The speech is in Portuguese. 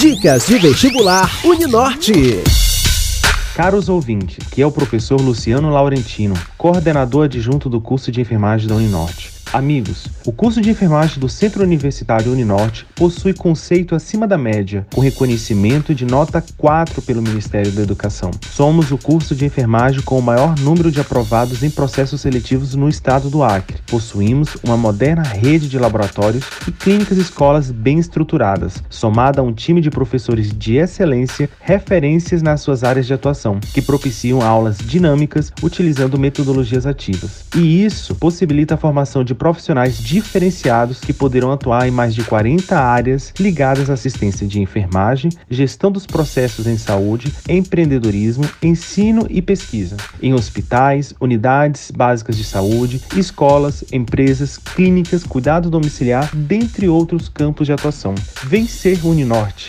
Dicas de vestibular Uninorte. Caros ouvintes, que é o professor Luciano Laurentino, coordenador adjunto do curso de enfermagem da Uninorte. Amigos, o curso de enfermagem do Centro Universitário Uninorte possui conceito acima da média, com reconhecimento de nota 4 pelo Ministério da Educação. Somos o curso de enfermagem com o maior número de aprovados em processos seletivos no estado do Acre. Possuímos uma moderna rede de laboratórios e clínicas escolas bem estruturadas, somada a um time de professores de excelência, referências nas suas áreas de atuação, que propiciam aulas dinâmicas utilizando metodologias ativas. E isso possibilita a formação de profissionais diferenciados que poderão atuar em mais de 40 áreas ligadas à assistência de enfermagem, gestão dos processos em saúde, empreendedorismo, ensino e pesquisa, em hospitais, unidades básicas de saúde, escolas, empresas, clínicas, cuidado domiciliar, dentre outros campos de atuação. Vencer Uninorte.